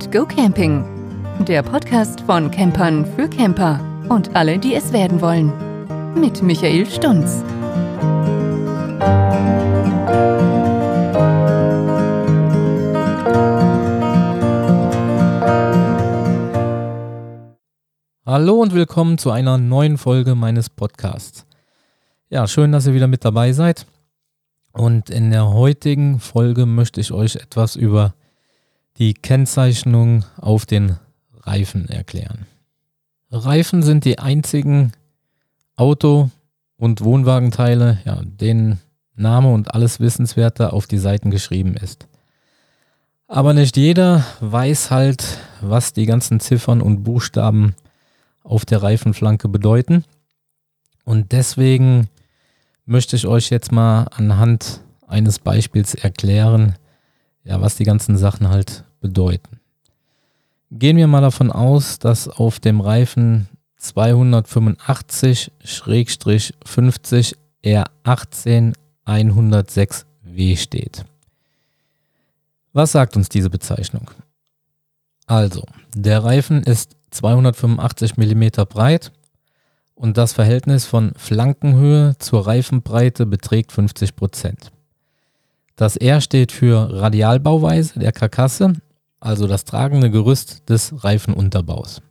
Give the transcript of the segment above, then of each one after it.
and Go Camping. Der Podcast von Campern für Camper und alle, die es werden wollen. Mit Michael Stunz. Hallo und willkommen zu einer neuen Folge meines Podcasts. Ja, schön, dass ihr wieder mit dabei seid. Und in der heutigen Folge möchte ich euch etwas über die Kennzeichnung auf den Reifen erklären. Reifen sind die einzigen Auto- und Wohnwagenteile, ja, denen Name und alles Wissenswerte auf die Seiten geschrieben ist. Aber nicht jeder weiß halt, was die ganzen Ziffern und Buchstaben auf der Reifenflanke bedeuten. Und deswegen möchte ich euch jetzt mal anhand eines Beispiels erklären, ja, was die ganzen Sachen halt bedeuten. Gehen wir mal davon aus, dass auf dem Reifen 285-50 R18 106W steht. Was sagt uns diese Bezeichnung? Also, der Reifen ist 285 mm breit und das Verhältnis von Flankenhöhe zur Reifenbreite beträgt 50% Das R steht für Radialbauweise der Karkasse, also das tragende Gerüst des Reifenunterbaus.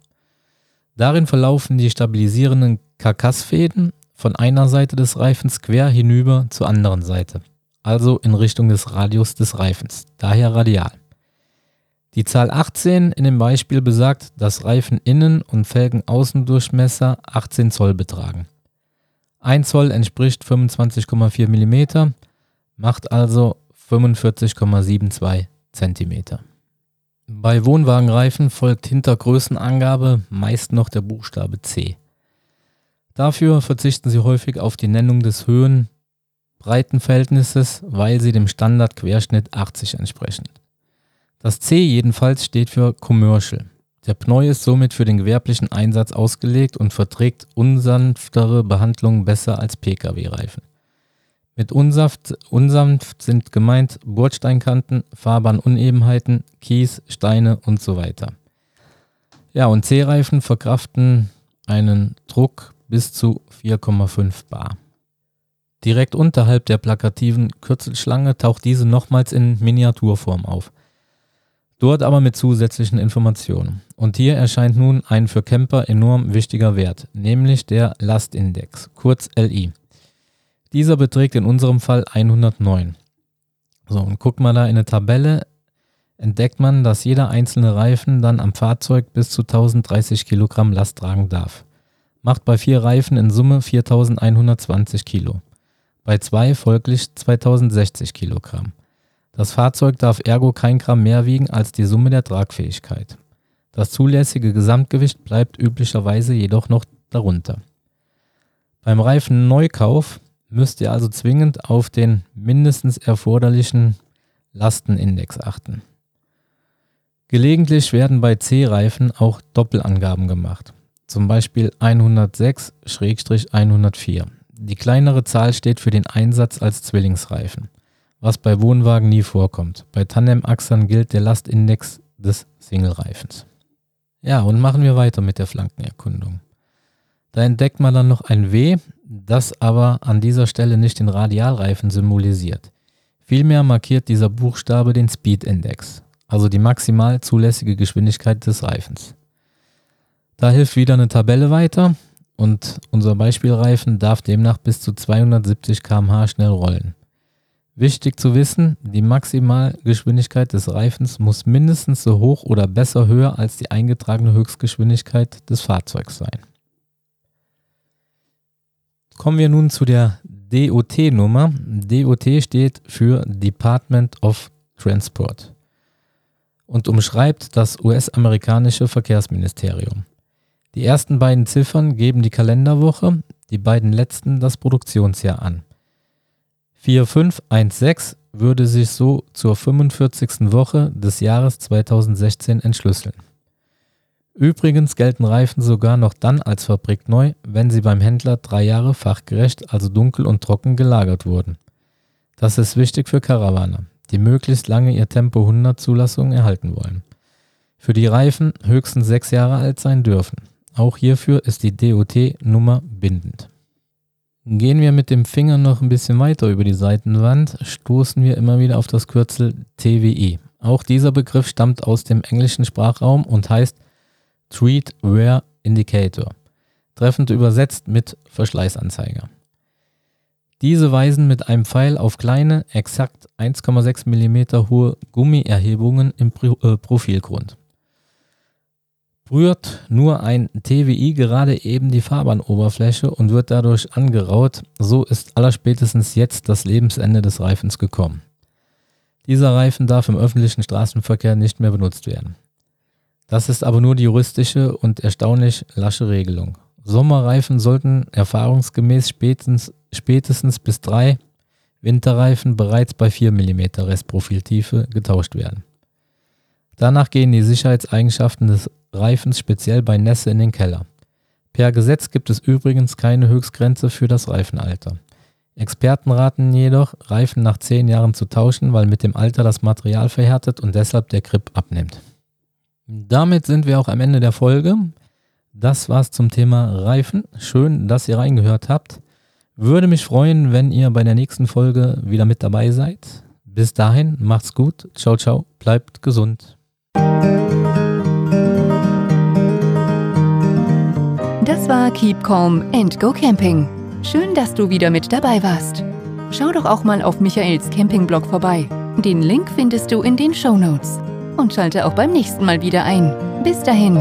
Darin verlaufen die stabilisierenden Karkassfäden von einer Seite des Reifens quer hinüber zur anderen Seite, also in Richtung des Radius des Reifens, daher radial. Die Zahl 18 in dem Beispiel besagt, dass Reifeninnen- und Felgenaußendurchmesser 18 Zoll betragen. 1 Zoll entspricht 25,4 mm, macht also 45,72 cm. Bei Wohnwagenreifen folgt hinter Größenangabe meist noch der Buchstabe C. Dafür verzichten sie häufig auf die Nennung des Höhen-Breitenverhältnisses, weil sie dem Standardquerschnitt 80 entsprechen. Das C jedenfalls steht für Commercial. Der Pneu ist somit für den gewerblichen Einsatz ausgelegt und verträgt unsanftere Behandlungen besser als Pkw-Reifen. Mit unsaft, unsanft sind gemeint Bordsteinkanten, Fahrbahnunebenheiten, Kies, Steine und so weiter. Ja, und C-Reifen verkraften einen Druck bis zu 4,5 bar. Direkt unterhalb der plakativen Kürzelschlange taucht diese nochmals in Miniaturform auf. Dort aber mit zusätzlichen Informationen. Und hier erscheint nun ein für Camper enorm wichtiger Wert, nämlich der Lastindex, kurz LI. Dieser beträgt in unserem Fall 109. So, und guckt man da in eine Tabelle, entdeckt man, dass jeder einzelne Reifen dann am Fahrzeug bis zu 1030 Kilogramm Last tragen darf. Macht bei vier Reifen in Summe 4120 Kilo. Bei zwei folglich 2060 Kilogramm. Das Fahrzeug darf ergo kein Gramm mehr wiegen als die Summe der Tragfähigkeit. Das zulässige Gesamtgewicht bleibt üblicherweise jedoch noch darunter. Beim Reifenneukauf müsst ihr also zwingend auf den mindestens erforderlichen Lastenindex achten. Gelegentlich werden bei C-Reifen auch Doppelangaben gemacht, zum Beispiel 106-104. Die kleinere Zahl steht für den Einsatz als Zwillingsreifen was bei Wohnwagen nie vorkommt. Bei Tandemachsern gilt der Lastindex des Singlereifens. Ja, und machen wir weiter mit der Flankenerkundung. Da entdeckt man dann noch ein W, das aber an dieser Stelle nicht den Radialreifen symbolisiert. Vielmehr markiert dieser Buchstabe den Speed Index, also die maximal zulässige Geschwindigkeit des Reifens. Da hilft wieder eine Tabelle weiter und unser Beispielreifen darf demnach bis zu 270 km/h schnell rollen. Wichtig zu wissen, die Maximalgeschwindigkeit des Reifens muss mindestens so hoch oder besser höher als die eingetragene Höchstgeschwindigkeit des Fahrzeugs sein. Kommen wir nun zu der DOT-Nummer. DOT steht für Department of Transport und umschreibt das US-amerikanische Verkehrsministerium. Die ersten beiden Ziffern geben die Kalenderwoche, die beiden letzten das Produktionsjahr an. 4516 würde sich so zur 45. Woche des Jahres 2016 entschlüsseln. Übrigens gelten Reifen sogar noch dann als fabrikneu, wenn sie beim Händler drei Jahre fachgerecht, also dunkel und trocken gelagert wurden. Das ist wichtig für Karawaner, die möglichst lange ihr Tempo 100 Zulassung erhalten wollen. für die Reifen höchstens sechs Jahre alt sein dürfen. Auch hierfür ist die DOT-Nummer bindend. Gehen wir mit dem Finger noch ein bisschen weiter über die Seitenwand, stoßen wir immer wieder auf das Kürzel TWI. Auch dieser Begriff stammt aus dem englischen Sprachraum und heißt Treat Wear Indicator, treffend übersetzt mit Verschleißanzeiger. Diese weisen mit einem Pfeil auf kleine, exakt 1,6 mm hohe Gummierhebungen im äh, Profilgrund. Berührt nur ein TWI gerade eben die Fahrbahnoberfläche und wird dadurch angeraut, so ist allerspätestens jetzt das Lebensende des Reifens gekommen. Dieser Reifen darf im öffentlichen Straßenverkehr nicht mehr benutzt werden. Das ist aber nur die juristische und erstaunlich lasche Regelung. Sommerreifen sollten erfahrungsgemäß spätestens, spätestens bis drei Winterreifen bereits bei 4 mm Restprofiltiefe getauscht werden. Danach gehen die Sicherheitseigenschaften des Reifens speziell bei Nässe in den Keller. Per Gesetz gibt es übrigens keine Höchstgrenze für das Reifenalter. Experten raten jedoch, Reifen nach 10 Jahren zu tauschen, weil mit dem Alter das Material verhärtet und deshalb der Grip abnimmt. Damit sind wir auch am Ende der Folge. Das war's zum Thema Reifen. Schön, dass ihr reingehört habt. Würde mich freuen, wenn ihr bei der nächsten Folge wieder mit dabei seid. Bis dahin, macht's gut. Ciao, ciao. Bleibt gesund. Das war Keep Calm and Go Camping. Schön, dass du wieder mit dabei warst. Schau doch auch mal auf Michaels Campingblog vorbei. Den Link findest du in den Show Notes und schalte auch beim nächsten Mal wieder ein. Bis dahin.